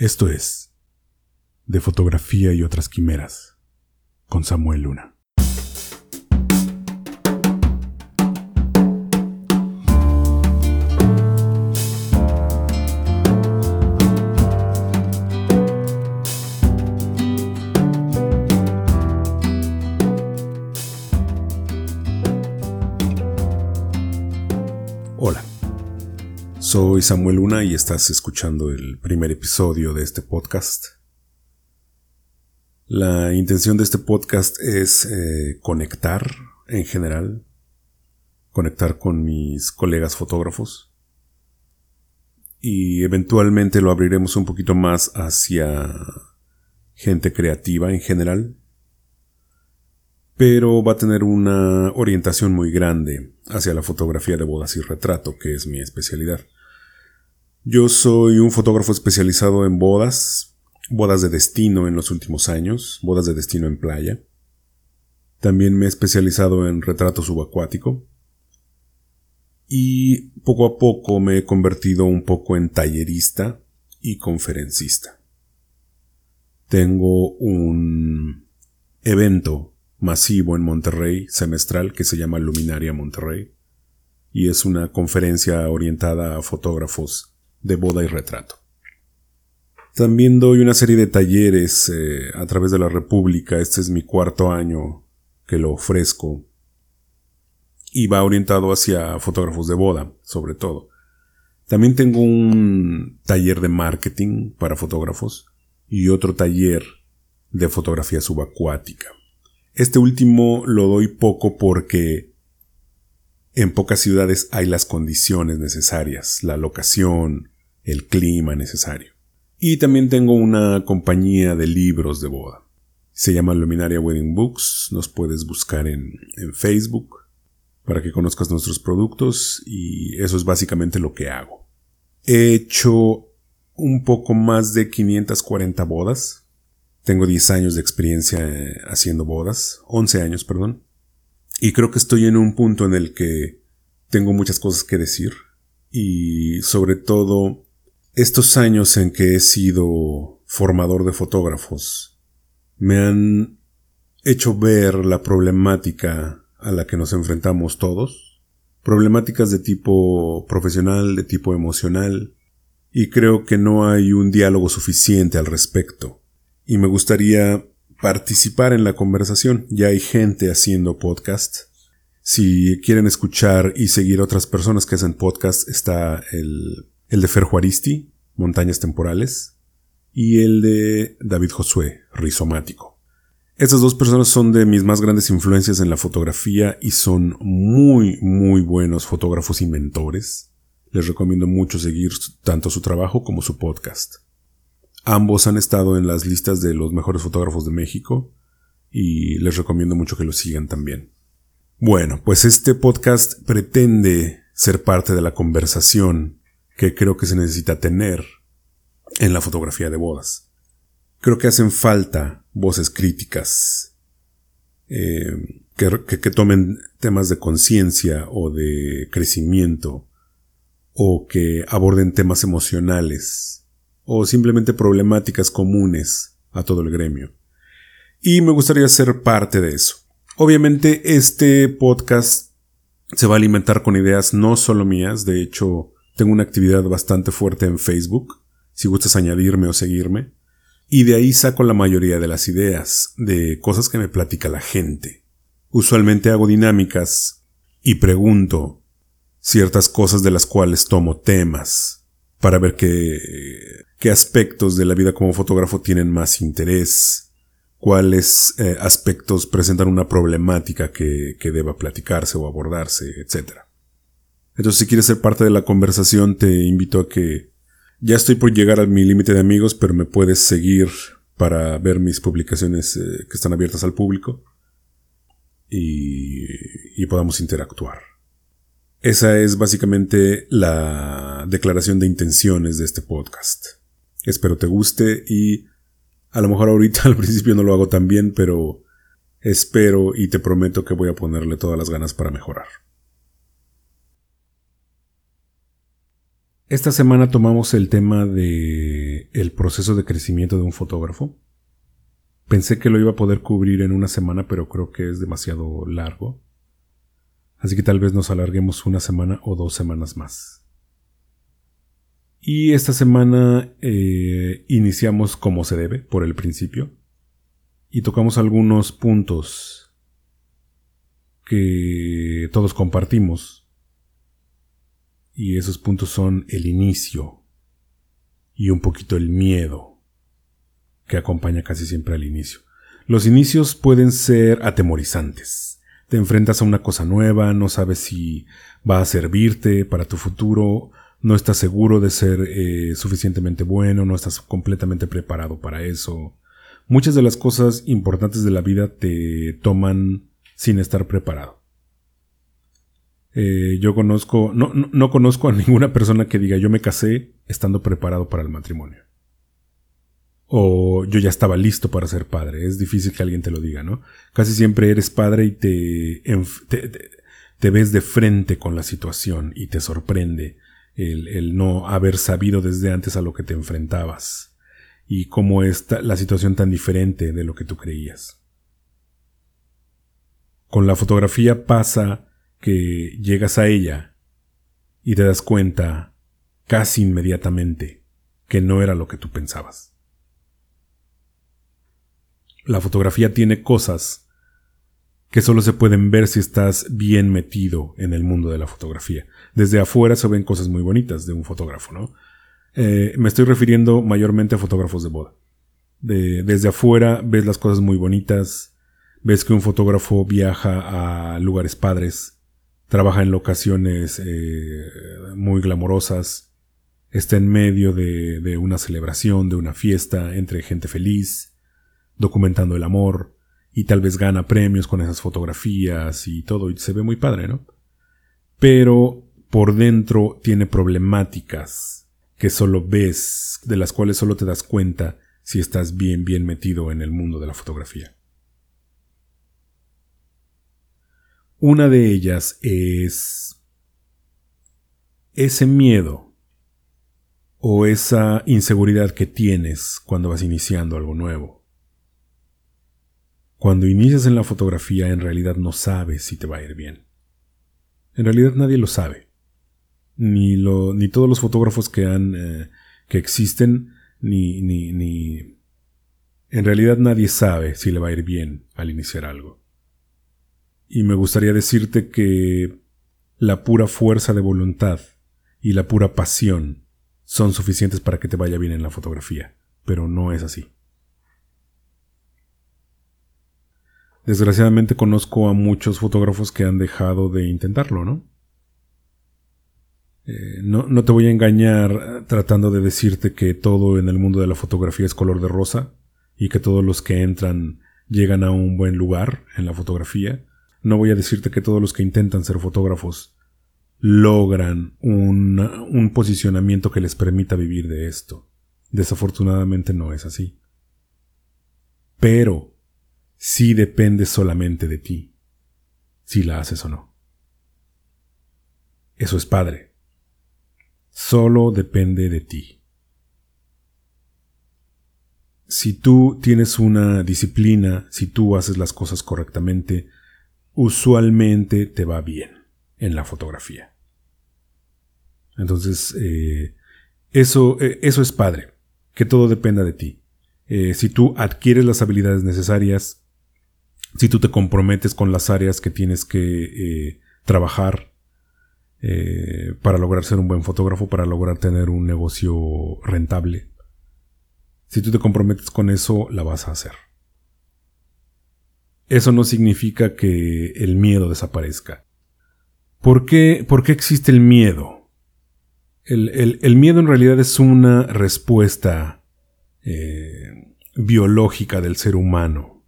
Esto es De Fotografía y otras Quimeras con Samuel Luna. Soy Samuel Luna y estás escuchando el primer episodio de este podcast. La intención de este podcast es eh, conectar en general, conectar con mis colegas fotógrafos y eventualmente lo abriremos un poquito más hacia gente creativa en general, pero va a tener una orientación muy grande hacia la fotografía de bodas y retrato, que es mi especialidad. Yo soy un fotógrafo especializado en bodas, bodas de destino en los últimos años, bodas de destino en playa. También me he especializado en retrato subacuático. Y poco a poco me he convertido un poco en tallerista y conferencista. Tengo un evento masivo en Monterrey, semestral, que se llama Luminaria Monterrey, y es una conferencia orientada a fotógrafos de boda y retrato. También doy una serie de talleres eh, a través de la República, este es mi cuarto año que lo ofrezco, y va orientado hacia fotógrafos de boda, sobre todo. También tengo un taller de marketing para fotógrafos y otro taller de fotografía subacuática. Este último lo doy poco porque en pocas ciudades hay las condiciones necesarias, la locación, el clima necesario. Y también tengo una compañía de libros de boda. Se llama Luminaria Wedding Books. Nos puedes buscar en, en Facebook para que conozcas nuestros productos y eso es básicamente lo que hago. He hecho un poco más de 540 bodas tengo 10 años de experiencia eh, haciendo bodas, 11 años, perdón. Y creo que estoy en un punto en el que tengo muchas cosas que decir. Y sobre todo, estos años en que he sido formador de fotógrafos me han hecho ver la problemática a la que nos enfrentamos todos. Problemáticas de tipo profesional, de tipo emocional. Y creo que no hay un diálogo suficiente al respecto y me gustaría participar en la conversación. Ya hay gente haciendo podcast. Si quieren escuchar y seguir otras personas que hacen podcast, está el, el de Fer Juaristi, Montañas Temporales, y el de David Josué, Rizomático. Estas dos personas son de mis más grandes influencias en la fotografía y son muy, muy buenos fotógrafos y mentores. Les recomiendo mucho seguir tanto su trabajo como su podcast. Ambos han estado en las listas de los mejores fotógrafos de México y les recomiendo mucho que lo sigan también. Bueno, pues este podcast pretende ser parte de la conversación que creo que se necesita tener en la fotografía de bodas. Creo que hacen falta voces críticas eh, que, que tomen temas de conciencia o de crecimiento o que aborden temas emocionales o simplemente problemáticas comunes a todo el gremio. Y me gustaría ser parte de eso. Obviamente este podcast se va a alimentar con ideas no solo mías, de hecho tengo una actividad bastante fuerte en Facebook, si gustas añadirme o seguirme, y de ahí saco la mayoría de las ideas, de cosas que me platica la gente. Usualmente hago dinámicas y pregunto ciertas cosas de las cuales tomo temas para ver qué qué aspectos de la vida como fotógrafo tienen más interés, cuáles eh, aspectos presentan una problemática que, que deba platicarse o abordarse, etc. Entonces, si quieres ser parte de la conversación, te invito a que ya estoy por llegar a mi límite de amigos, pero me puedes seguir para ver mis publicaciones eh, que están abiertas al público y, y podamos interactuar. Esa es básicamente la declaración de intenciones de este podcast. Espero te guste y a lo mejor ahorita al principio no lo hago tan bien, pero espero y te prometo que voy a ponerle todas las ganas para mejorar. Esta semana tomamos el tema de el proceso de crecimiento de un fotógrafo. Pensé que lo iba a poder cubrir en una semana, pero creo que es demasiado largo. Así que tal vez nos alarguemos una semana o dos semanas más. Y esta semana eh, iniciamos como se debe, por el principio, y tocamos algunos puntos que todos compartimos. Y esos puntos son el inicio y un poquito el miedo que acompaña casi siempre al inicio. Los inicios pueden ser atemorizantes. Te enfrentas a una cosa nueva, no sabes si va a servirte para tu futuro no estás seguro de ser eh, suficientemente bueno, no estás completamente preparado para eso. Muchas de las cosas importantes de la vida te toman sin estar preparado. Eh, yo conozco, no, no, conozco a ninguna persona que diga yo me casé estando preparado para el matrimonio. O yo ya estaba listo para ser padre. Es difícil que alguien te lo diga, ¿no? Casi siempre eres padre y te, te ves de frente con la situación y te sorprende el, no haber sabido desde antes a lo que te enfrentabas y cómo está la situación tan diferente de lo que tú creías. Con la fotografía pasa que llegas a ella y te das cuenta casi inmediatamente que no era lo que tú pensabas. La fotografía tiene cosas que solo se pueden ver si estás bien metido en el mundo de la fotografía. Desde afuera se ven cosas muy bonitas de un fotógrafo, ¿no? Eh, me estoy refiriendo mayormente a fotógrafos de boda. desde afuera ves las cosas muy bonitas, ves que un fotógrafo viaja a lugares padres, trabaja en locaciones eh, muy glamorosas, está en medio de, de una celebración, de una fiesta entre gente feliz, documentando el amor, y tal vez gana premios con esas fotografías y todo, y se ve muy padre, ¿no? Pero por dentro tiene problemáticas que solo ves, de las cuales solo te das cuenta si estás bien, bien metido en el mundo de la fotografía. Una de ellas es ese miedo o esa inseguridad que tienes cuando vas iniciando algo nuevo. Cuando inicias en la fotografía en realidad no sabes si te va a ir bien. En realidad nadie lo sabe. Ni, ni todos los fotógrafos que, han, eh, que existen, ni, ni, ni... En realidad nadie sabe si le va a ir bien al iniciar algo. Y me gustaría decirte que la pura fuerza de voluntad y la pura pasión son suficientes para que te vaya bien en la fotografía, pero no es así. Desgraciadamente conozco a muchos fotógrafos que han dejado de intentarlo, ¿no? Eh, no, no, te voy a engañar tratando de decirte que todo en el mundo de la fotografía es color de rosa y que todos los que entran llegan a un buen lugar en la fotografía. No voy a decirte que todos los que intentan ser fotógrafos logran un, un posicionamiento que les permita vivir de esto. Desafortunadamente no es así. Pero si depende solamente de ti, si la haces o no. Eso es padre. Solo depende de ti. Si tú tienes una disciplina, si tú haces las cosas correctamente, usualmente te va bien en la fotografía. Entonces, eh, eso, eh, eso es padre, que todo dependa de ti. Eh, si tú adquieres las habilidades necesarias, si tú te comprometes con las áreas que tienes que trabajar para lograr ser un buen fotógrafo, para lograr tener un negocio rentable. Si tú te comprometes con eso, la vas a hacer. Eso no significa que el miedo desaparezca. ¿Por qué, por qué existe el miedo? El, miedo en realidad es una respuesta eh, biológica del ser humano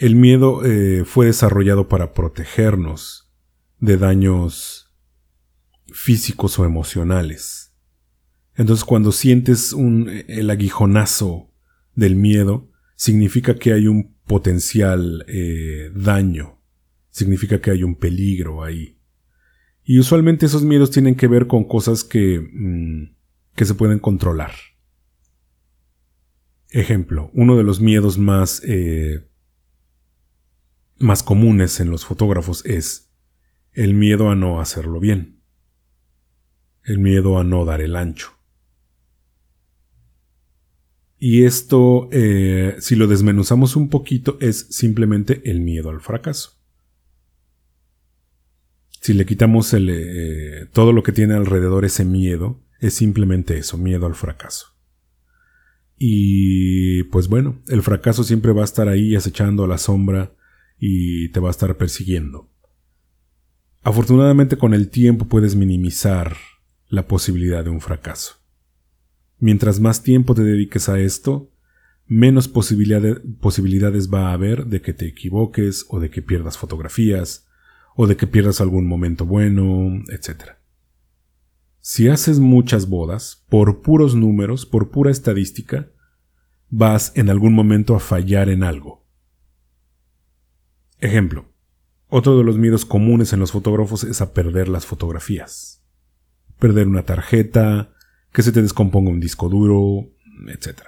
el miedo eh, fue desarrollado para protegernos de daños físicos o emocionales. Entonces cuando sientes un, el aguijonazo del miedo, significa que hay un potencial eh, daño, significa que hay un peligro ahí. Y usualmente esos miedos tienen que ver con cosas que, mm, que se pueden controlar. Ejemplo, uno de los miedos más, eh, más comunes en los fotógrafos es el miedo a no hacerlo bien, el miedo a no dar el ancho. Y esto, eh, si lo desmenuzamos un poquito, es simplemente el miedo al fracaso. Si le quitamos eh, todo lo que tiene alrededor ese miedo, es simplemente eso, miedo al fracaso. Y pues bueno, el fracaso siempre va a estar ahí acechando a la sombra y te va a estar persiguiendo. Afortunadamente con el tiempo puedes minimizar la posibilidad de un fracaso. Mientras más tiempo te dediques a esto, menos posibilidades va a haber de que te equivoques o de que pierdas fotografías o de que pierdas algún momento bueno, etc. Si haces muchas bodas, por puros números, por pura estadística, vas en algún momento a fallar en algo. Ejemplo. Otro de los miedos comunes en los fotógrafos es a perder las fotografías. Perder una tarjeta, que se te descomponga un disco duro, etc.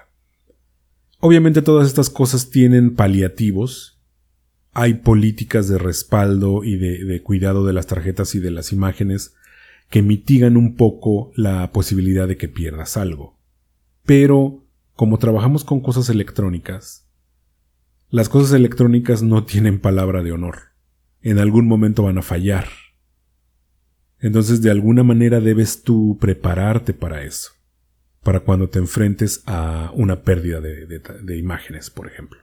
Obviamente todas estas cosas tienen paliativos. Hay políticas de respaldo y de, de cuidado de las tarjetas y de las imágenes que mitigan un poco la posibilidad de que pierdas algo. Pero, como trabajamos con cosas electrónicas, las cosas electrónicas no tienen palabra de honor. En algún momento van a fallar. Entonces, de alguna manera debes tú prepararte para eso. Para cuando te enfrentes a una pérdida de, imágenes, por ejemplo.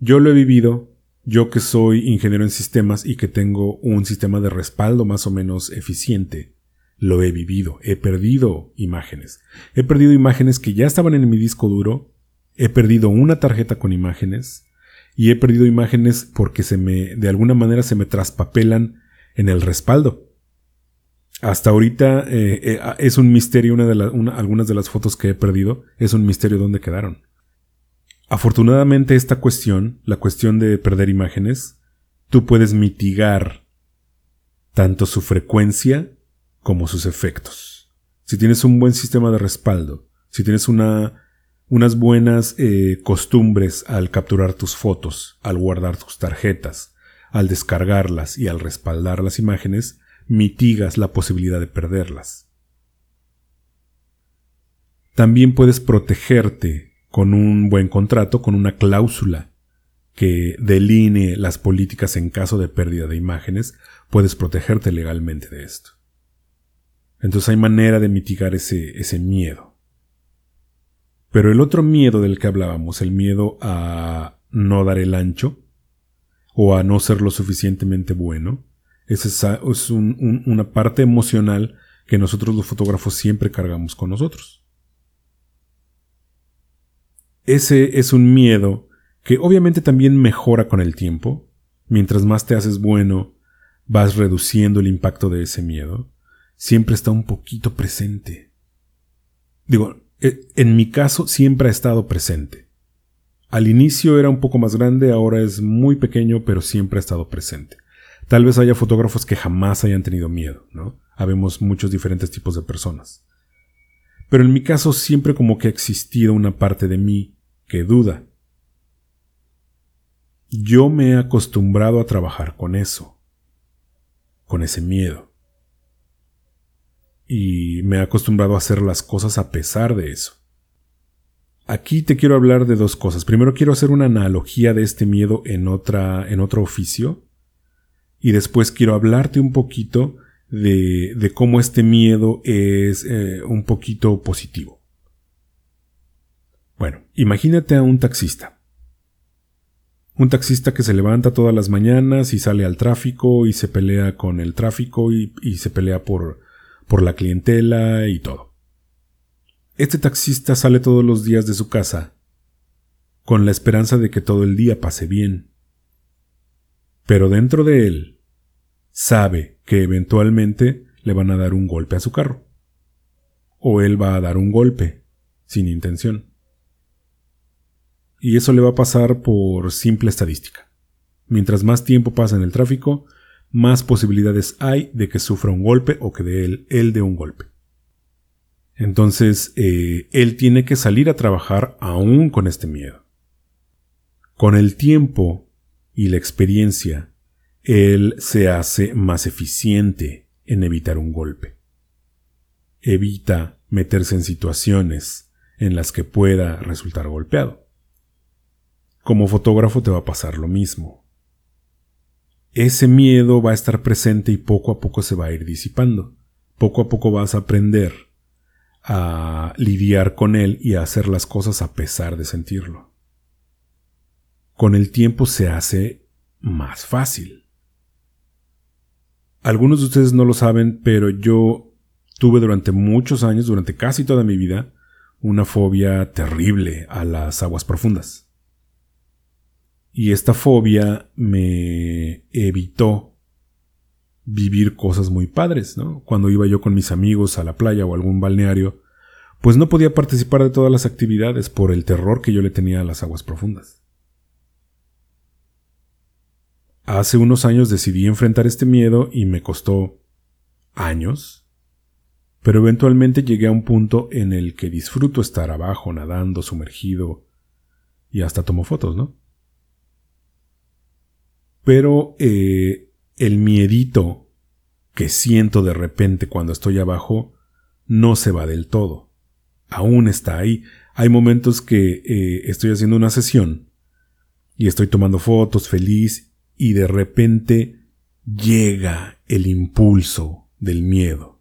Yo lo he vivido yo que soy ingeniero en sistemas y que tengo un sistema de respaldo más o menos eficiente, lo he vivido, he perdido imágenes. He perdido imágenes que ya estaban en mi disco duro, he perdido una tarjeta con imágenes y he perdido imágenes porque se me, de alguna manera se me traspapelan en el respaldo. Hasta ahorita eh, eh, es un misterio una de algunas de las fotos que he perdido, es un misterio dónde quedaron. Afortunadamente esta cuestión, la cuestión de perder imágenes, tú puedes mitigar tanto su frecuencia como sus efectos. Si tienes un buen sistema de respaldo, si tienes una, unas buenas eh, costumbres al capturar tus fotos, al guardar tus tarjetas, al descargarlas y al respaldar las imágenes, mitigas la posibilidad de perderlas. También puedes protegerte con un buen contrato, con una cláusula que delinee las políticas en caso de pérdida de imágenes, puedes protegerte legalmente de esto. Entonces hay manera de mitigar ese, ese miedo. Pero el otro miedo del que hablábamos, el miedo a no dar el ancho o a no ser lo suficientemente bueno, es, es una parte emocional que nosotros los fotógrafos siempre cargamos con nosotros. Ese es un miedo que obviamente también mejora con el tiempo. Mientras más te haces bueno, vas reduciendo el impacto de ese miedo. Siempre está un poquito presente. Digo, e, en mi caso siempre ha estado presente. Al inicio era un poco más grande, ahora es muy pequeño, pero siempre ha estado presente. Tal vez haya fotógrafos que jamás hayan tenido miedo, ¿no? Habemos muchos diferentes tipos de personas. Pero en mi caso siempre como que ha existido una parte de mí que duda. Yo me he acostumbrado a trabajar con eso, con ese miedo. Y me he acostumbrado a hacer las cosas a pesar de eso. Aquí te quiero hablar de dos cosas. Primero quiero hacer una analogía de este miedo en otra en otro oficio y después quiero hablarte un poquito de, de cómo este miedo es eh, un poquito positivo. Bueno, imagínate a un taxista. Un taxista que se levanta todas las mañanas y sale al tráfico y se pelea con el tráfico y, se pelea por, por la clientela y todo. Este taxista sale todos los días de su casa con la esperanza de que todo el día pase bien. Pero dentro de él sabe que eventualmente le van a dar un golpe a su carro. O él va a dar un golpe, sin intención y eso le va a pasar por simple estadística. Mientras más tiempo pasa en el tráfico, más posibilidades hay de que sufra un golpe o que de él, él de un golpe. Entonces, eh, él tiene que salir a trabajar aún con este miedo. Con el tiempo y la experiencia, él se hace más eficiente en evitar un golpe. Evita meterse en situaciones en las que pueda resultar golpeado. Como fotógrafo te va a pasar lo mismo. Ese miedo va a estar presente y poco a poco se va a ir disipando. Poco a poco vas a aprender a lidiar con él y a hacer las cosas a pesar de sentirlo. Con el tiempo se hace más fácil. Algunos de ustedes no lo saben, pero yo tuve durante muchos años, durante casi toda mi vida, una fobia terrible a las aguas profundas. Y esta fobia me evitó vivir cosas muy padres, ¿no? Cuando iba yo con mis amigos a la playa o algún balneario, pues no podía participar de todas las actividades por el terror que yo le tenía a las aguas profundas. Hace unos años decidí enfrentar este miedo y me costó años, pero eventualmente llegué a un punto en el que disfruto estar abajo, nadando, sumergido, y hasta tomo fotos, ¿no? Pero eh, el miedito que siento de repente cuando estoy abajo no se va del todo. Aún está ahí. Hay momentos que eh, estoy haciendo una sesión y estoy tomando fotos feliz y de repente llega el impulso del miedo.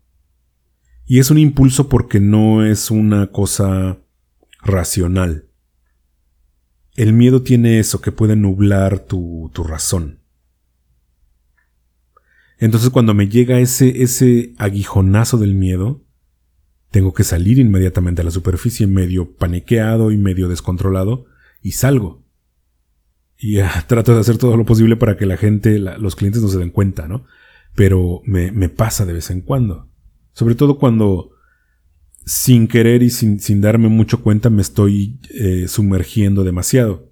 Y es un impulso porque no es una cosa racional. El miedo tiene eso que puede nublar tu, tu razón. Entonces cuando me llega ese, ese aguijonazo del miedo, tengo que salir inmediatamente a la superficie medio paniqueado y medio descontrolado y salgo. Y trato de hacer todo lo posible para que la gente, los clientes no se den cuenta, ¿no? Pero me, me, pasa de vez en cuando. Sobre todo cuando sin querer y sin, sin darme mucho cuenta me estoy eh, sumergiendo demasiado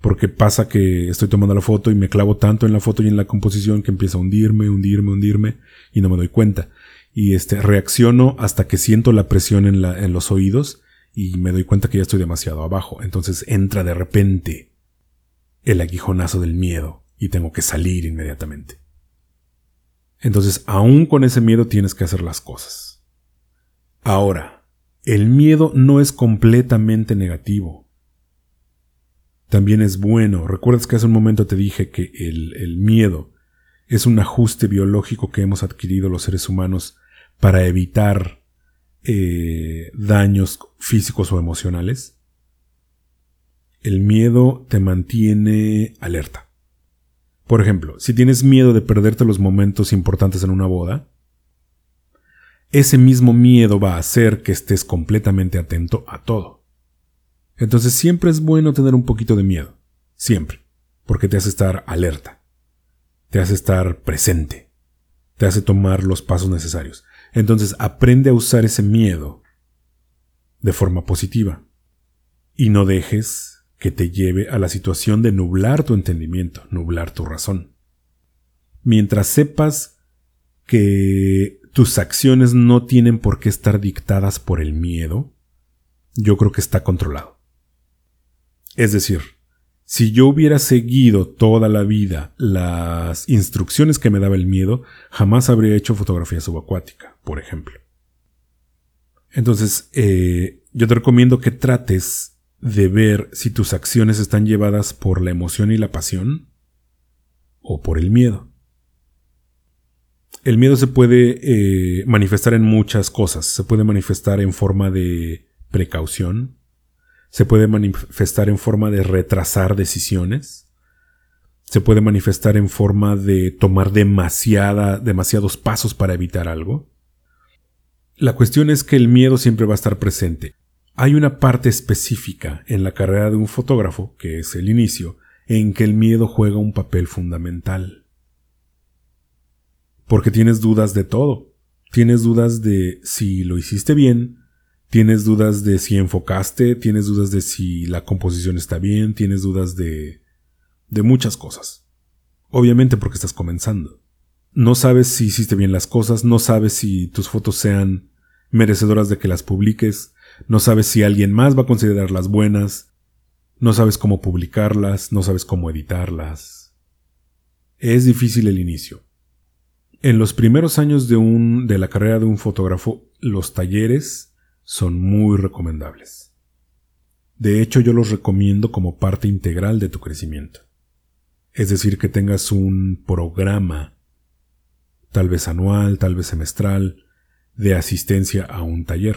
porque pasa que estoy tomando la foto y me clavo tanto en la foto y en la composición que empieza a hundirme, hundirme, hundirme y no me doy cuenta. Y este reacciono hasta que siento la presión en, en los oídos y me doy cuenta que ya estoy demasiado abajo. Entonces entra de repente el aguijonazo del miedo y tengo que salir inmediatamente. Entonces, aún con ese miedo tienes que hacer las cosas. Ahora, el miedo no es completamente negativo también es bueno. ¿Recuerdas que hace un momento te dije que el, miedo es un ajuste biológico que hemos adquirido los seres humanos para evitar eh, daños físicos o emocionales? El miedo te mantiene alerta. Por ejemplo, si tienes miedo de perderte los momentos importantes en una boda, ese mismo miedo va a hacer que estés completamente atento a todo. Entonces siempre es bueno tener un poquito de miedo, siempre, porque te hace estar alerta, te hace estar presente, te hace tomar los pasos necesarios. Entonces aprende a usar ese miedo de forma positiva y no dejes que te lleve a la situación de nublar tu entendimiento, nublar tu razón. Mientras sepas que tus acciones no tienen por qué estar dictadas por el miedo, yo creo que está controlado. Es decir, si yo hubiera seguido toda la vida las instrucciones que me daba el miedo, jamás habría hecho fotografía subacuática, por ejemplo. Entonces, eh, yo te recomiendo que trates de ver si tus acciones están llevadas por la emoción y la pasión o por el miedo. El miedo se puede eh, manifestar en muchas cosas. Se puede manifestar en forma de precaución, se puede manifestar en forma de retrasar decisiones, se puede manifestar en forma de tomar demasiada, demasiados pasos para evitar algo. La cuestión es que el miedo siempre va a estar presente. Hay una parte específica en la carrera de un fotógrafo, que es el inicio, en que el miedo juega un papel fundamental. Porque tienes dudas de todo. Tienes dudas de si lo hiciste bien, Tienes dudas de si enfocaste, tienes dudas de si la composición está bien, tienes dudas de, de muchas cosas. Obviamente porque estás comenzando. no sabes si hiciste bien las cosas, no sabes si tus fotos sean merecedoras de que las publiques, no sabes si alguien más va a considerarlas buenas, no sabes cómo publicarlas, no sabes cómo editarlas. Es difícil el inicio. En los primeros años de, un, de la carrera de un fotógrafo, los talleres son muy recomendables. De hecho, yo los recomiendo como parte integral de tu crecimiento. Es decir, que tengas un programa, tal vez anual, tal vez semestral, de asistencia a un taller.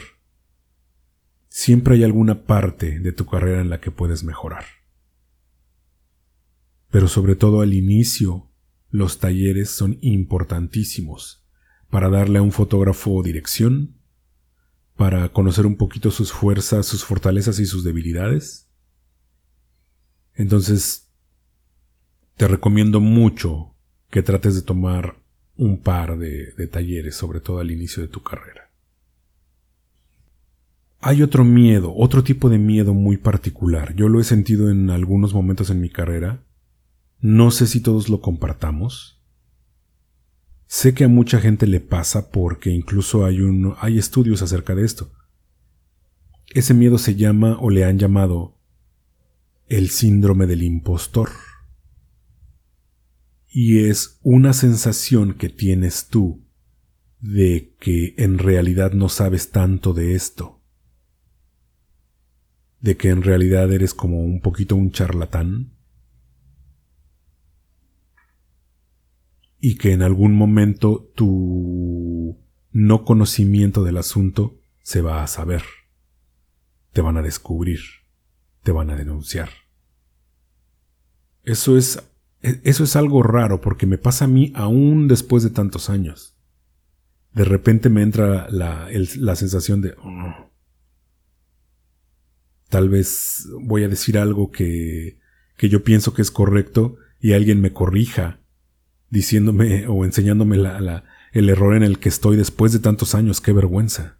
Siempre hay alguna parte de tu carrera en la que puedes mejorar. Pero sobre todo al inicio, los talleres son importantísimos para darle a un fotógrafo dirección, para conocer un poquito sus fuerzas, sus fortalezas y sus debilidades. Entonces, te recomiendo mucho que trates de tomar un par de, talleres, sobre todo al inicio de tu carrera. Hay otro miedo, otro tipo de miedo muy particular. Yo lo he sentido en algunos momentos en mi carrera. No sé si todos lo compartamos. Sé que a mucha gente le pasa porque incluso hay, un, hay estudios acerca de esto. Ese miedo se llama o le han llamado el síndrome del impostor. Y es una sensación que tienes tú de que en realidad no sabes tanto de esto, de que en realidad eres como un poquito un charlatán y que en algún momento tu no conocimiento del asunto se va a saber, te van a descubrir, te van a denunciar. Eso es e, eso es algo raro porque me pasa a mí aún después de tantos años. De repente me entra la, sensación de... Oh, tal vez voy a decir algo que, que yo pienso que es correcto y alguien me corrija diciéndome o enseñándome la, el error en el que estoy después de tantos años. ¡Qué vergüenza!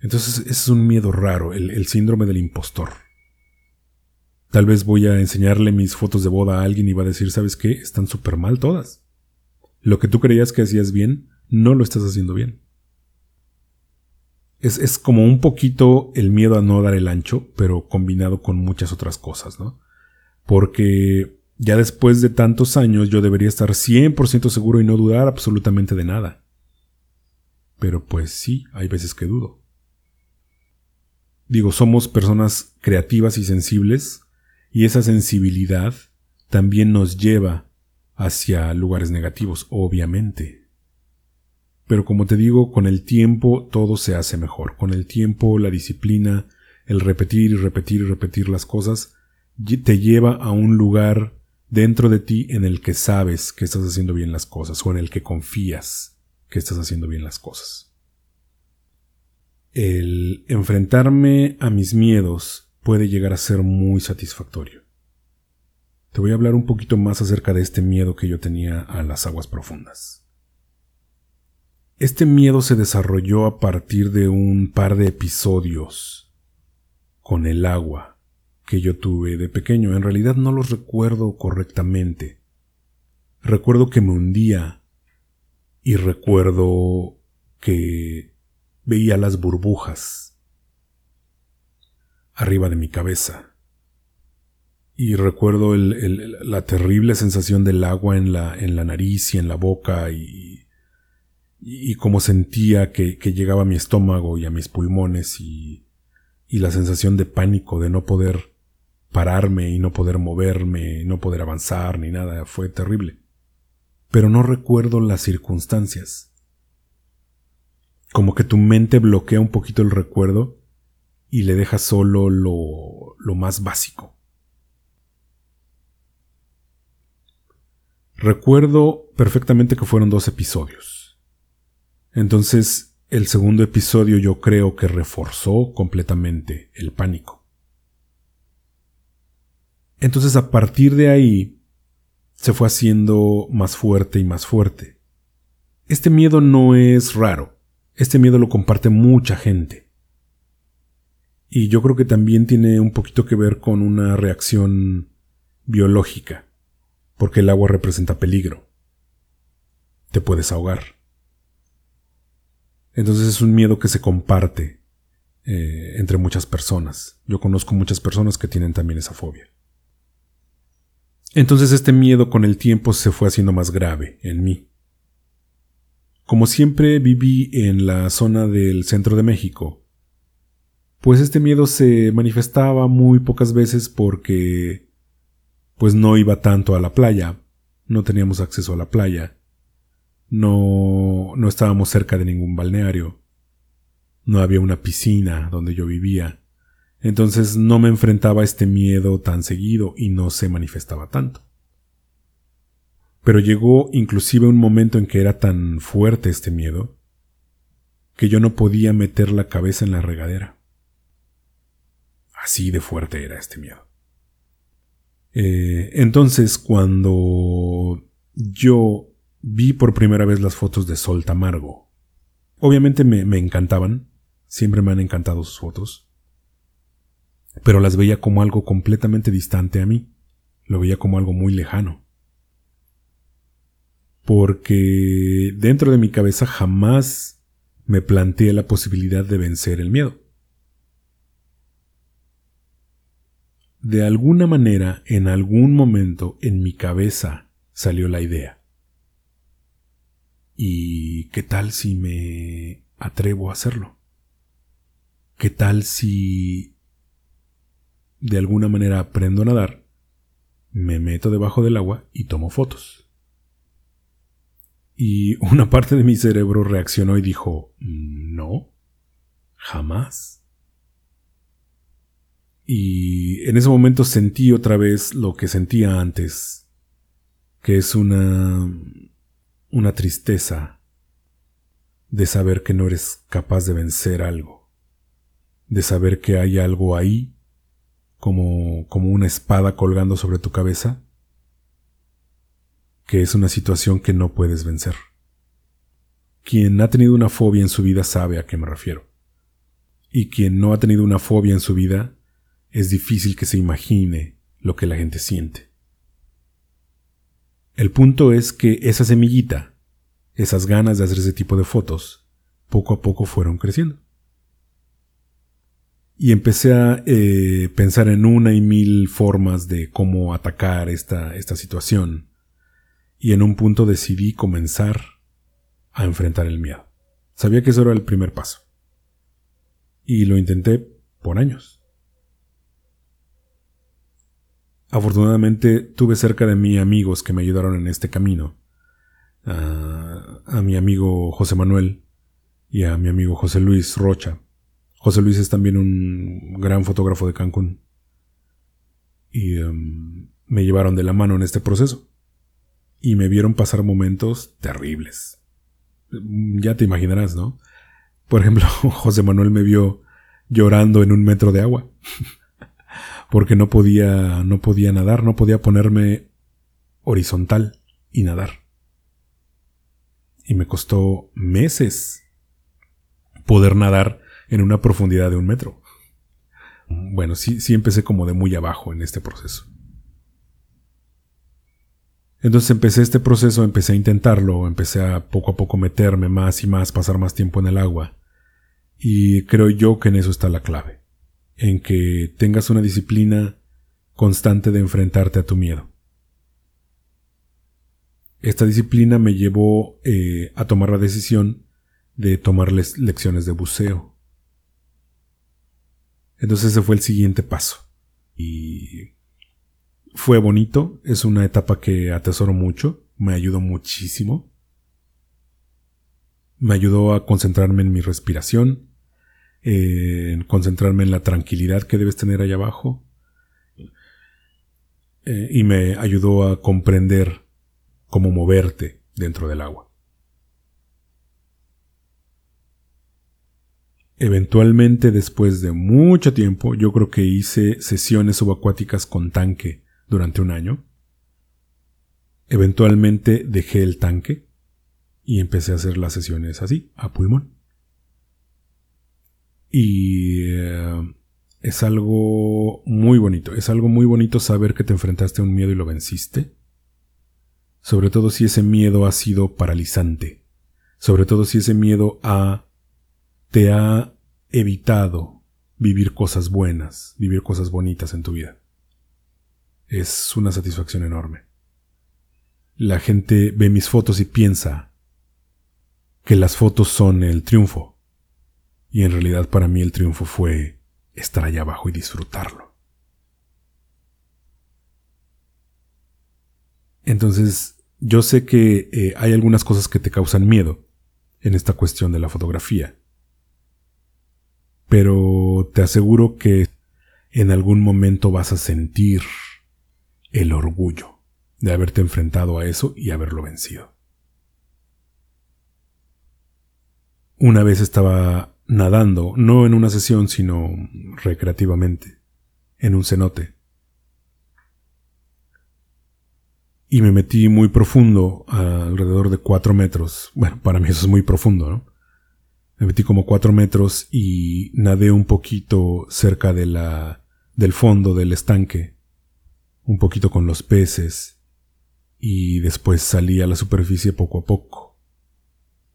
Entonces ese es un miedo raro, el síndrome del impostor. Tal vez voy a enseñarle mis fotos de boda a alguien y va a decir, ¿sabes qué? Están súper mal todas. Lo que tú creías que hacías bien, no lo estás haciendo bien. Es, es, como un poquito el miedo a no dar el ancho, pero combinado con muchas otras cosas, ¿no? Porque ya después de tantos años yo debería estar 100% seguro y no dudar absolutamente de nada. Pero pues sí, hay veces que dudo. Digo, somos personas creativas y sensibles y esa sensibilidad también nos lleva hacia lugares negativos, obviamente. Pero como te digo, con el tiempo todo se hace mejor. Con el tiempo, la disciplina, el repetir y repetir y repetir las cosas, te lleva a un lugar dentro de ti en el que sabes que estás haciendo bien las cosas o en el que confías que estás haciendo bien las cosas. El enfrentarme a mis miedos puede llegar a ser muy satisfactorio. Te voy a hablar un poquito más acerca de este miedo que yo tenía a las aguas profundas. Este miedo se desarrolló a partir de un par de episodios con el agua que yo tuve de pequeño. En realidad no los recuerdo correctamente. Recuerdo que me hundía y recuerdo que veía las burbujas arriba de mi cabeza. Y recuerdo la terrible sensación del agua en la, en la nariz y en la boca y, y, cómo sentía que, que, llegaba a mi estómago y a mis pulmones y, y la sensación de pánico de no poder pararme y no poder moverme, no poder avanzar ni nada, fue terrible. Pero no recuerdo las circunstancias. Como que tu mente bloquea un poquito el recuerdo y le deja solo lo, lo más básico. Recuerdo perfectamente que fueron dos episodios. Entonces, el segundo episodio yo creo que reforzó completamente el pánico. Entonces, a partir de ahí, se fue haciendo más fuerte y más fuerte. Este miedo no es raro. Este miedo lo comparte mucha gente. Y yo creo que también tiene un poquito que ver con una reacción biológica, porque el agua representa peligro. te puedes ahogar. Entonces es un miedo que se comparte eh, entre muchas personas. Yo conozco muchas personas que tienen también esa fobia. Entonces este miedo con el tiempo se fue haciendo más grave en mí. Como siempre viví en la zona del centro de México, pues este miedo se manifestaba muy pocas veces porque pues no iba tanto a la playa, no teníamos acceso a la playa, no, no estábamos cerca de ningún balneario, no había una piscina donde yo vivía, entonces no me enfrentaba a este miedo tan seguido y no se manifestaba tanto. Pero llegó inclusive un momento en que era tan fuerte este miedo que yo no podía meter la cabeza en la regadera. Así de fuerte era este miedo. Eh, entonces, cuando yo vi por primera vez las fotos de Sol Tamargo, obviamente me, me encantaban, siempre me han encantado sus fotos, pero las veía como algo completamente distante a mí, lo veía como algo muy lejano porque dentro de mi cabeza jamás me planteé la posibilidad de vencer el miedo. De alguna manera, en algún momento en mi cabeza salió la idea. ¿Y qué tal si me atrevo a hacerlo? ¿Qué tal si de alguna manera aprendo a nadar, me meto debajo del agua y tomo fotos? Y una parte de mi cerebro reaccionó y dijo, no, jamás. Y en ese momento sentí otra vez lo que sentía antes, que es una, una tristeza de saber que no eres capaz de vencer algo, de saber que hay algo ahí, como, como una espada colgando sobre tu cabeza, que es una situación que no puedes vencer. Quien ha tenido una fobia en su vida sabe a qué me refiero. Y quien no ha tenido una fobia en su vida, es difícil que se imagine lo que la gente siente. El punto es que esa semillita, esas ganas de hacer ese tipo de fotos, poco a poco fueron creciendo. Y empecé a eh, pensar en una y mil formas de cómo atacar esta, esta situación y en un punto decidí comenzar a enfrentar el miedo. Sabía que eso era el primer paso. Y lo intenté por años. Afortunadamente tuve cerca de mí amigos que me ayudaron en este camino. a mi amigo José Manuel y a mi amigo José Luis Rocha. José Luis es también un gran fotógrafo de Cancún. Y em, me llevaron de la mano en este proceso y me vieron pasar momentos terribles. Ya te imaginarás, ¿no? Por ejemplo, José Manuel me vio llorando en un metro de agua. Porque no podía, no podía nadar, no podía ponerme horizontal y nadar. Y me costó meses poder nadar en una profundidad de un metro. Bueno, sí, sí empecé como de muy abajo en este proceso. Entonces empecé este proceso, empecé a intentarlo, empecé a poco a poco meterme más y más, pasar más tiempo en el agua. Y creo yo que en eso está la clave, en que tengas una disciplina constante de enfrentarte a tu miedo. Esta disciplina me llevó eh, a tomar la decisión de tomar lecciones de buceo. Entonces ese fue el siguiente paso. Y fue bonito, es una etapa que atesoro mucho, me ayudó muchísimo. Me ayudó a concentrarme en mi respiración, en concentrarme en la tranquilidad que debes tener allá abajo. Eh, y me ayudó a comprender cómo moverte dentro del agua. Eventualmente, después de mucho tiempo, yo creo que hice sesiones subacuáticas con tanque durante un año. Eventualmente dejé el tanque y empecé a hacer las sesiones así, a pulmón. Y eh, es algo muy bonito, es algo muy bonito saber que te enfrentaste a un miedo y lo venciste. sobre todo si ese miedo ha sido paralizante, sobre todo si ese miedo ha, te ha evitado vivir cosas buenas, vivir cosas bonitas en tu vida. Es una satisfacción enorme. La gente ve mis fotos y piensa que las fotos son el triunfo, y en realidad para mí el triunfo fue estar allá abajo y disfrutarlo. Entonces, yo sé que eh, hay algunas cosas que te causan miedo en esta cuestión de la fotografía. Pero te aseguro que en algún momento vas a sentir el orgullo de haberte enfrentado a eso y haberlo vencido. Una vez estaba nadando, no en una sesión, sino recreativamente, en un cenote. y me metí muy profundo, alrededor de cuatro metros. Bueno, para mí eso es muy profundo, ¿no? Me metí como cuatro metros y nadé un poquito cerca de la, del fondo del estanque, un poquito con los peces, y después salí a la superficie poco a poco.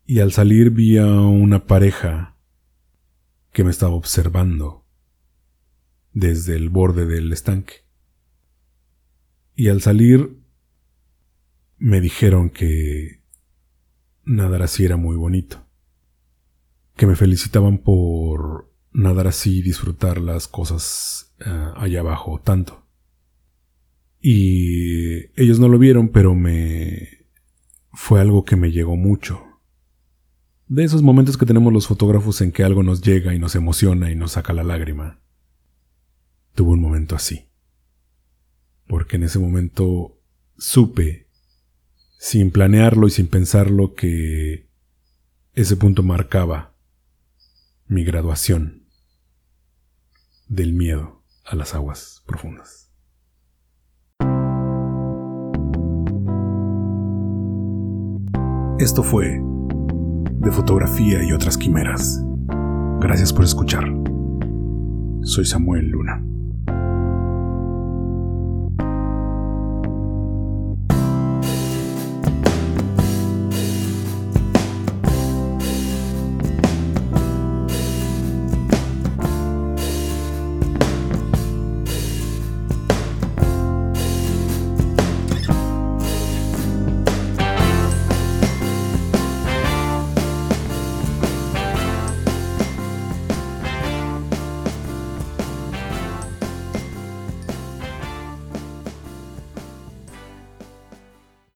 Y al salir vi a una pareja que me estaba observando desde el borde del estanque. Y al salir me dijeron que nadar así era muy bonito, que me felicitaban por nadar así y disfrutar las cosas eh, allá abajo tanto. Y ellos no lo vieron, pero me fue algo que me llegó mucho. De esos momentos que tenemos los fotógrafos en que algo nos llega y nos emociona y nos saca la lágrima. Tuve un momento así. Porque en ese momento supe sin planearlo y sin pensarlo que ese punto marcaba mi graduación del miedo a las aguas profundas. Esto fue de fotografía y otras quimeras. Gracias por escuchar. Soy Samuel Luna.